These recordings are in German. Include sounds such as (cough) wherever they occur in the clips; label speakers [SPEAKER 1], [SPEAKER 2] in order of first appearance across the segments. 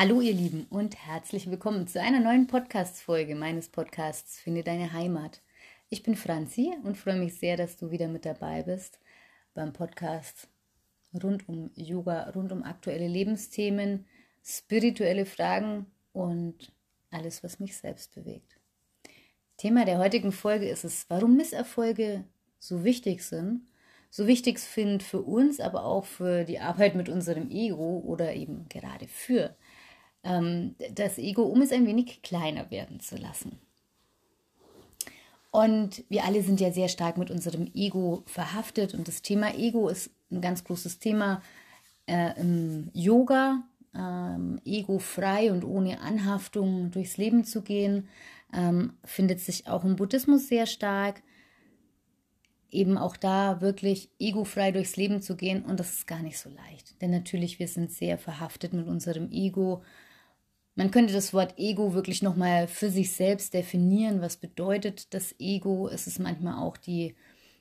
[SPEAKER 1] Hallo ihr Lieben und herzlich willkommen zu einer neuen Podcast-Folge meines Podcasts Finde deine Heimat. Ich bin Franzi und freue mich sehr, dass du wieder mit dabei bist beim Podcast rund um Yoga, rund um aktuelle Lebensthemen, spirituelle Fragen und alles, was mich selbst bewegt. Thema der heutigen Folge ist es, warum Misserfolge so wichtig sind, so wichtig sind für uns, aber auch für die Arbeit mit unserem Ego oder eben gerade für ähm, das Ego, um es ein wenig kleiner werden zu lassen. Und wir alle sind ja sehr stark mit unserem Ego verhaftet und das Thema Ego ist ein ganz großes Thema äh, im Yoga, ähm, ego frei und ohne Anhaftung durchs Leben zu gehen, ähm, findet sich auch im Buddhismus sehr stark. Eben auch da wirklich egofrei durchs Leben zu gehen und das ist gar nicht so leicht. Denn natürlich, wir sind sehr verhaftet mit unserem Ego man könnte das Wort Ego wirklich nochmal für sich selbst definieren. Was bedeutet das Ego? Es ist manchmal auch die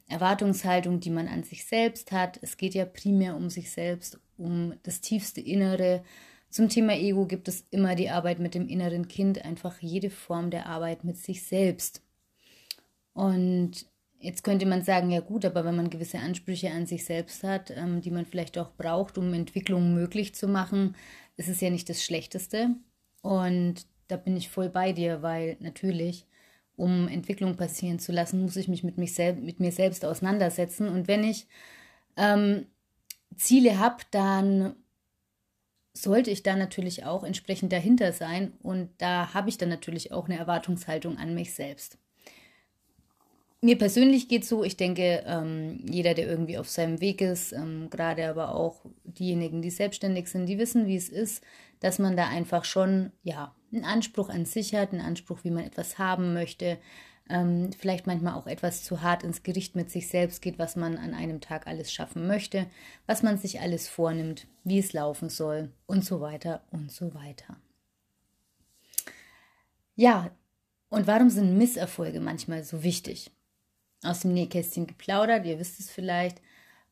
[SPEAKER 1] Erwartungshaltung, die man an sich selbst hat. Es geht ja primär um sich selbst, um das tiefste Innere. Zum Thema Ego gibt es immer die Arbeit mit dem inneren Kind, einfach jede Form der Arbeit mit sich selbst. Und jetzt könnte man sagen, ja gut, aber wenn man gewisse Ansprüche an sich selbst hat, ähm, die man vielleicht auch braucht, um Entwicklung möglich zu machen, ist es ja nicht das Schlechteste. Und da bin ich voll bei dir, weil natürlich, um Entwicklung passieren zu lassen, muss ich mich mit, mich sel mit mir selbst auseinandersetzen. Und wenn ich ähm, Ziele habe, dann sollte ich da natürlich auch entsprechend dahinter sein. Und da habe ich dann natürlich auch eine Erwartungshaltung an mich selbst. Mir persönlich geht es so, ich denke, ähm, jeder, der irgendwie auf seinem Weg ist, ähm, gerade aber auch diejenigen, die selbstständig sind, die wissen, wie es ist, dass man da einfach schon, ja, einen Anspruch an sich hat, einen Anspruch, wie man etwas haben möchte, ähm, vielleicht manchmal auch etwas zu hart ins Gericht mit sich selbst geht, was man an einem Tag alles schaffen möchte, was man sich alles vornimmt, wie es laufen soll und so weiter und so weiter. Ja, und warum sind Misserfolge manchmal so wichtig? Aus dem Nähkästchen geplaudert, ihr wisst es vielleicht,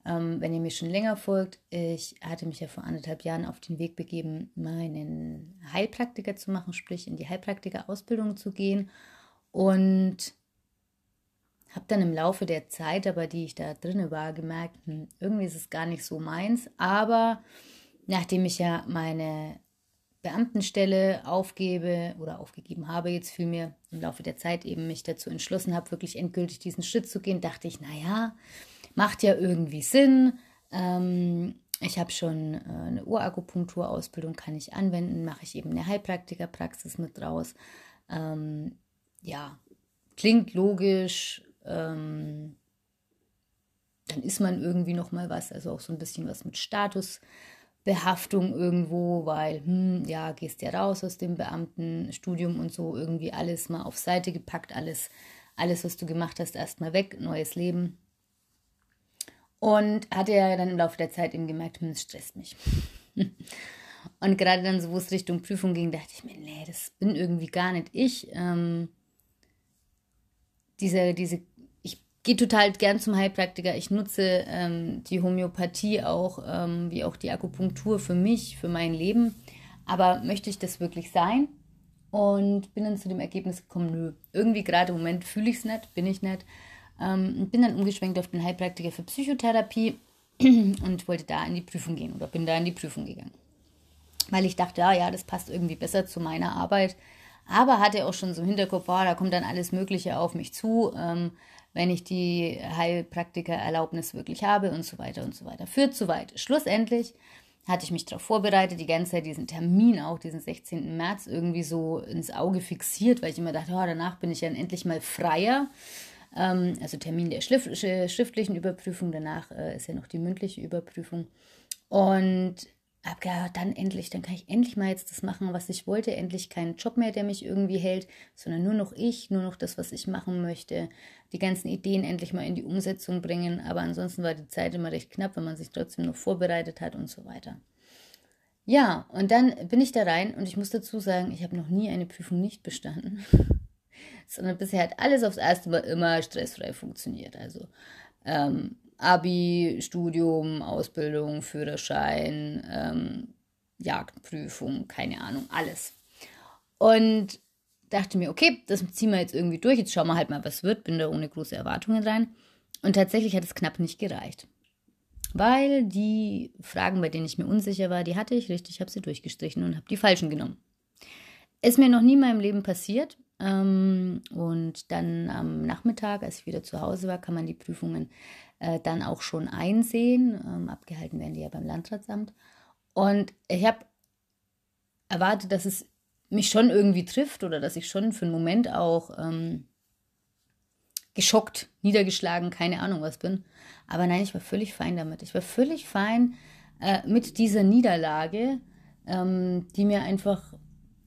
[SPEAKER 1] ähm, wenn ihr mir schon länger folgt, ich hatte mich ja vor anderthalb Jahren auf den Weg begeben, meinen Heilpraktiker zu machen, sprich in die Heilpraktiker-Ausbildung zu gehen. Und habe dann im Laufe der Zeit, aber die ich da drin war, gemerkt, hm, irgendwie ist es gar nicht so meins. Aber nachdem ich ja meine Beamtenstelle aufgebe oder aufgegeben habe, jetzt vielmehr im Laufe der Zeit eben mich dazu entschlossen habe, wirklich endgültig diesen Schritt zu gehen, dachte ich, naja, macht ja irgendwie Sinn. Ähm, ich habe schon äh, eine Urakupunkturausbildung, kann ich anwenden, mache ich eben eine Heilpraktikerpraxis mit draus. Ähm, ja, klingt logisch. Ähm, dann ist man irgendwie noch mal was, also auch so ein bisschen was mit Statusbehaftung irgendwo, weil, hm, ja, gehst ja raus aus dem Beamtenstudium und so, irgendwie alles mal auf Seite gepackt, alles, alles, was du gemacht hast, erstmal weg, neues Leben. Und hatte ja dann im Laufe der Zeit eben gemerkt, hm, es stresst mich. (laughs) Und gerade dann, so wo es Richtung Prüfung ging, dachte ich mir, nee, das bin irgendwie gar nicht ich. Ähm, diese, diese, ich gehe total gern zum Heilpraktiker. Ich nutze ähm, die Homöopathie auch, ähm, wie auch die Akupunktur für mich, für mein Leben. Aber möchte ich das wirklich sein? Und bin dann zu dem Ergebnis gekommen, nö, irgendwie gerade im Moment fühle ich es nicht, bin ich nicht. Ähm, bin dann umgeschwenkt auf den Heilpraktiker für Psychotherapie (clears throat) und wollte da in die Prüfung gehen oder bin da in die Prüfung gegangen. Weil ich dachte, ja, ja, das passt irgendwie besser zu meiner Arbeit. Aber hatte auch schon so im Hinterkopf, boah, da kommt dann alles Mögliche auf mich zu, ähm, wenn ich die Heilpraktiker-Erlaubnis wirklich habe und so weiter und so weiter. Führt zu weit. Schlussendlich hatte ich mich darauf vorbereitet, die ganze Zeit diesen Termin, auch diesen 16. März, irgendwie so ins Auge fixiert, weil ich immer dachte, oh, danach bin ich dann endlich mal freier. Ähm, also Termin der schriftlichen Überprüfung, danach äh, ist ja noch die mündliche Überprüfung. Und habe gedacht, dann endlich, dann kann ich endlich mal jetzt das machen, was ich wollte. Endlich keinen Job mehr, der mich irgendwie hält, sondern nur noch ich, nur noch das, was ich machen möchte. Die ganzen Ideen endlich mal in die Umsetzung bringen. Aber ansonsten war die Zeit immer recht knapp, wenn man sich trotzdem noch vorbereitet hat und so weiter. Ja, und dann bin ich da rein und ich muss dazu sagen, ich habe noch nie eine Prüfung nicht bestanden. (laughs) sondern bisher hat alles aufs erste Mal immer stressfrei funktioniert. Also ähm, Abi, Studium, Ausbildung, Führerschein, ähm, Jagdprüfung, keine Ahnung, alles. Und dachte mir, okay, das ziehen wir jetzt irgendwie durch, jetzt schauen wir halt mal, was wird, bin da ohne große Erwartungen rein. Und tatsächlich hat es knapp nicht gereicht. Weil die Fragen, bei denen ich mir unsicher war, die hatte ich richtig, habe sie durchgestrichen und habe die falschen genommen. Ist mir noch nie in meinem Leben passiert. Ähm, und dann am Nachmittag, als ich wieder zu Hause war, kann man die Prüfungen äh, dann auch schon einsehen. Ähm, abgehalten werden die ja beim Landratsamt. Und ich habe erwartet, dass es mich schon irgendwie trifft oder dass ich schon für einen Moment auch ähm, geschockt, niedergeschlagen, keine Ahnung was bin. Aber nein, ich war völlig fein damit. Ich war völlig fein äh, mit dieser Niederlage, ähm, die mir einfach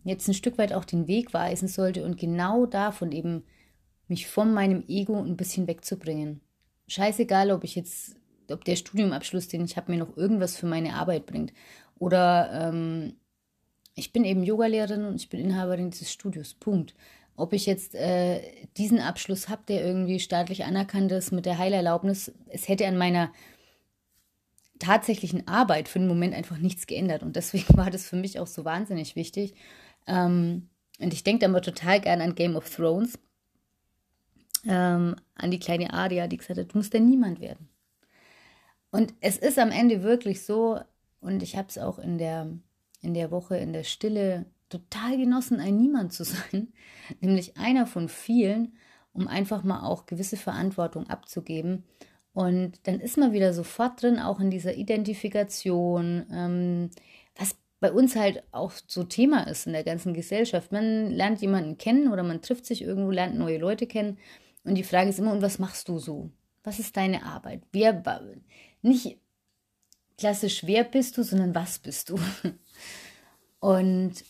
[SPEAKER 1] jetzt ein Stück weit auch den Weg weisen sollte und genau davon eben mich von meinem Ego ein bisschen wegzubringen. Scheißegal, ob ich jetzt, ob der Studiumabschluss, den ich habe, mir noch irgendwas für meine Arbeit bringt. Oder ähm, ich bin eben Yogalehrerin und ich bin Inhaberin dieses Studios. Punkt. Ob ich jetzt äh, diesen Abschluss habe, der irgendwie staatlich anerkannt ist mit der Heilerlaubnis, es hätte an meiner tatsächlichen Arbeit für den Moment einfach nichts geändert. Und deswegen (laughs) war das für mich auch so wahnsinnig wichtig. Ähm, und ich denke aber total gern an Game of Thrones. Ähm, an die kleine Aria, die gesagt hat, du musst ja niemand werden. Und es ist am Ende wirklich so, und ich habe es auch in der in der Woche in der Stille total genossen, ein Niemand zu (laughs) sein, nämlich einer von vielen, um einfach mal auch gewisse Verantwortung abzugeben. Und dann ist man wieder sofort drin, auch in dieser Identifikation, ähm, bei uns halt auch so Thema ist in der ganzen Gesellschaft. Man lernt jemanden kennen oder man trifft sich irgendwo, lernt neue Leute kennen. Und die Frage ist immer, und was machst du so? Was ist deine Arbeit? Wer, nicht klassisch, wer bist du, sondern was bist du? (laughs) Und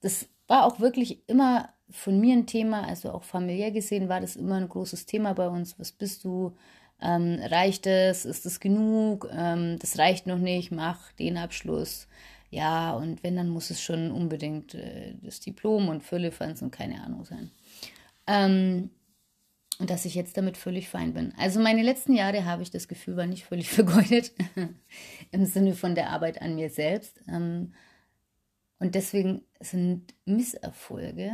[SPEAKER 1] das war auch wirklich immer von mir ein Thema, also auch familiär gesehen war das immer ein großes Thema bei uns. Was bist du? Ähm, reicht es? Ist es genug? Ähm, das reicht noch nicht, mach den Abschluss. Ja, und wenn, dann muss es schon unbedingt äh, das Diplom und Füllefanz und keine Ahnung sein. Ähm, und dass ich jetzt damit völlig fein bin. Also meine letzten Jahre habe ich das Gefühl, war nicht völlig (laughs) vergeudet im Sinne von der Arbeit an mir selbst. Ähm, und deswegen sind Misserfolge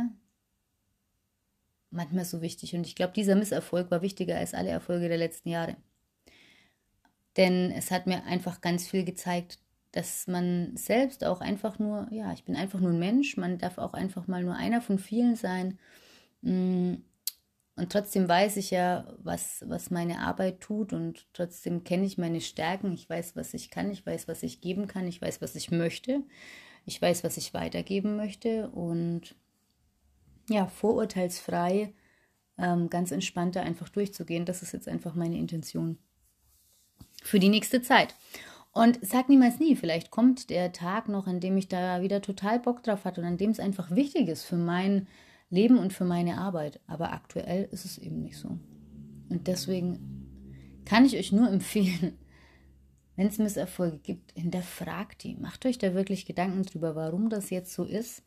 [SPEAKER 1] manchmal so wichtig. Und ich glaube, dieser Misserfolg war wichtiger als alle Erfolge der letzten Jahre. Denn es hat mir einfach ganz viel gezeigt, dass man selbst auch einfach nur, ja, ich bin einfach nur ein Mensch, man darf auch einfach mal nur einer von vielen sein. Mm, und trotzdem weiß ich ja, was, was meine Arbeit tut und trotzdem kenne ich meine Stärken. Ich weiß, was ich kann, ich weiß, was ich geben kann, ich weiß, was ich möchte. Ich weiß, was ich weitergeben möchte und ja, vorurteilsfrei, ähm, ganz entspannter einfach durchzugehen. Das ist jetzt einfach meine Intention für die nächste Zeit. Und sag niemals nie, vielleicht kommt der Tag noch, an dem ich da wieder total Bock drauf hatte und an dem es einfach wichtig ist für mein Leben und für meine Arbeit. Aber aktuell ist es eben nicht so. Und deswegen kann ich euch nur (laughs) empfehlen, wenn es Misserfolge gibt, hinterfragt die. Macht euch da wirklich Gedanken drüber, warum das jetzt so ist.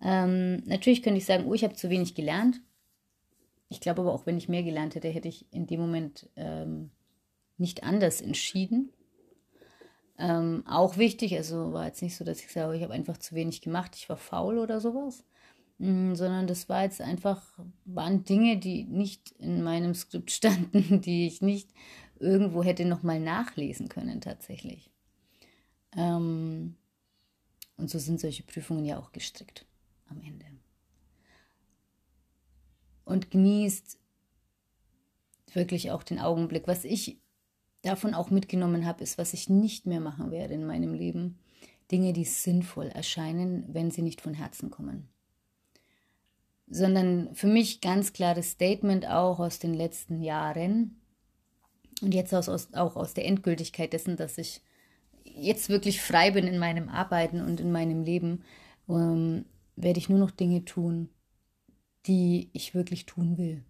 [SPEAKER 1] Ähm, natürlich könnte ich sagen, oh, ich habe zu wenig gelernt. Ich glaube aber auch, wenn ich mehr gelernt hätte, hätte ich in dem Moment ähm, nicht anders entschieden. Ähm, auch wichtig, also war jetzt nicht so, dass ich sage, ich habe einfach zu wenig gemacht, ich war faul oder sowas. Mm, sondern das war jetzt einfach, waren Dinge, die nicht in meinem Skript (laughs) standen, die ich nicht irgendwo hätte nochmal nachlesen können tatsächlich. Ähm, und so sind solche Prüfungen ja auch gestrickt am Ende. Und genießt wirklich auch den Augenblick. Was ich davon auch mitgenommen habe, ist, was ich nicht mehr machen werde in meinem Leben. Dinge, die sinnvoll erscheinen, wenn sie nicht von Herzen kommen sondern für mich ganz klares Statement auch aus den letzten Jahren und jetzt aus, aus, auch aus der Endgültigkeit dessen, dass ich jetzt wirklich frei bin in meinem Arbeiten und in meinem Leben, ähm, werde ich nur noch Dinge tun, die ich wirklich tun will.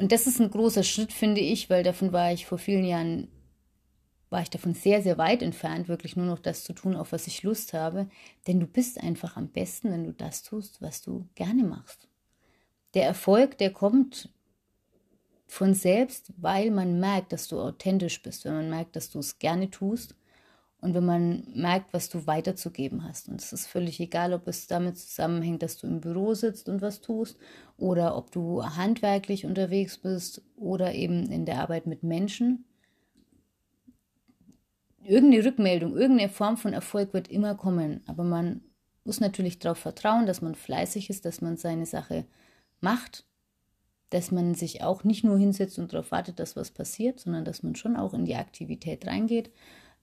[SPEAKER 1] Und das ist ein großer Schritt, finde ich, weil davon war ich vor vielen Jahren war ich davon sehr, sehr weit entfernt, wirklich nur noch das zu tun, auf was ich Lust habe. Denn du bist einfach am besten, wenn du das tust, was du gerne machst. Der Erfolg, der kommt von selbst, weil man merkt, dass du authentisch bist, wenn man merkt, dass du es gerne tust und wenn man merkt, was du weiterzugeben hast. Und es ist völlig egal, ob es damit zusammenhängt, dass du im Büro sitzt und was tust oder ob du handwerklich unterwegs bist oder eben in der Arbeit mit Menschen. Irgendeine Rückmeldung, irgendeine Form von Erfolg wird immer kommen, aber man muss natürlich darauf vertrauen, dass man fleißig ist, dass man seine Sache macht, dass man sich auch nicht nur hinsetzt und darauf wartet, dass was passiert, sondern dass man schon auch in die Aktivität reingeht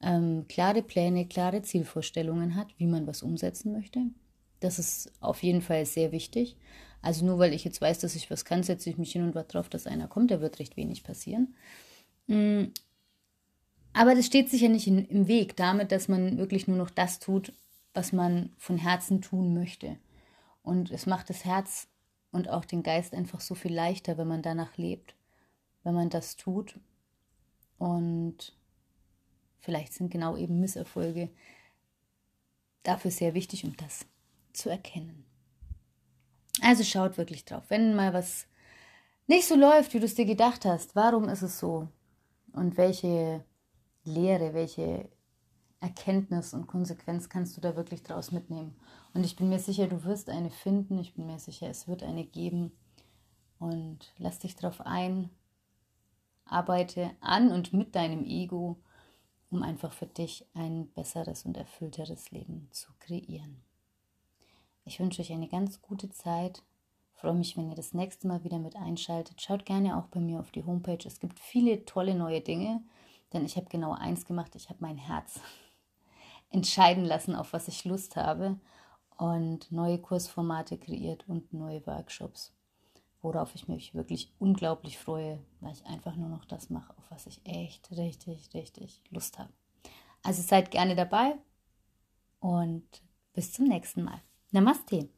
[SPEAKER 1] ähm, klare Pläne, klare Zielvorstellungen hat, wie man was umsetzen möchte. Das ist auf jeden Fall sehr wichtig. Also nur weil ich jetzt weiß, dass ich was kann, setze ich mich hin und warte darauf, dass einer kommt. Da wird recht wenig passieren. Mm. Aber das steht sicher nicht in, im Weg damit, dass man wirklich nur noch das tut, was man von Herzen tun möchte. Und es macht das Herz und auch den Geist einfach so viel leichter, wenn man danach lebt, wenn man das tut. Und Vielleicht sind genau eben Misserfolge dafür sehr wichtig, um das zu erkennen. Also schaut wirklich drauf. Wenn mal was nicht so läuft, wie du es dir gedacht hast, warum ist es so? Und welche Lehre, welche Erkenntnis und Konsequenz kannst du da wirklich draus mitnehmen? Und ich bin mir sicher, du wirst eine finden. Ich bin mir sicher, es wird eine geben. Und lass dich darauf ein. Arbeite an und mit deinem Ego um einfach für dich ein besseres und erfüllteres Leben zu kreieren. Ich wünsche euch eine ganz gute Zeit. freue mich, wenn ihr das nächste Mal wieder mit einschaltet. Schaut gerne auch bei mir auf die Homepage. Es gibt viele tolle neue Dinge, denn ich habe genau eins gemacht. Ich habe mein Herz (laughs) entscheiden lassen, auf was ich Lust habe und neue Kursformate kreiert und neue Workshops worauf ich mich wirklich unglaublich freue, weil ich einfach nur noch das mache, auf was ich echt richtig, richtig Lust habe. Also seid gerne dabei und bis zum nächsten Mal. Namaste.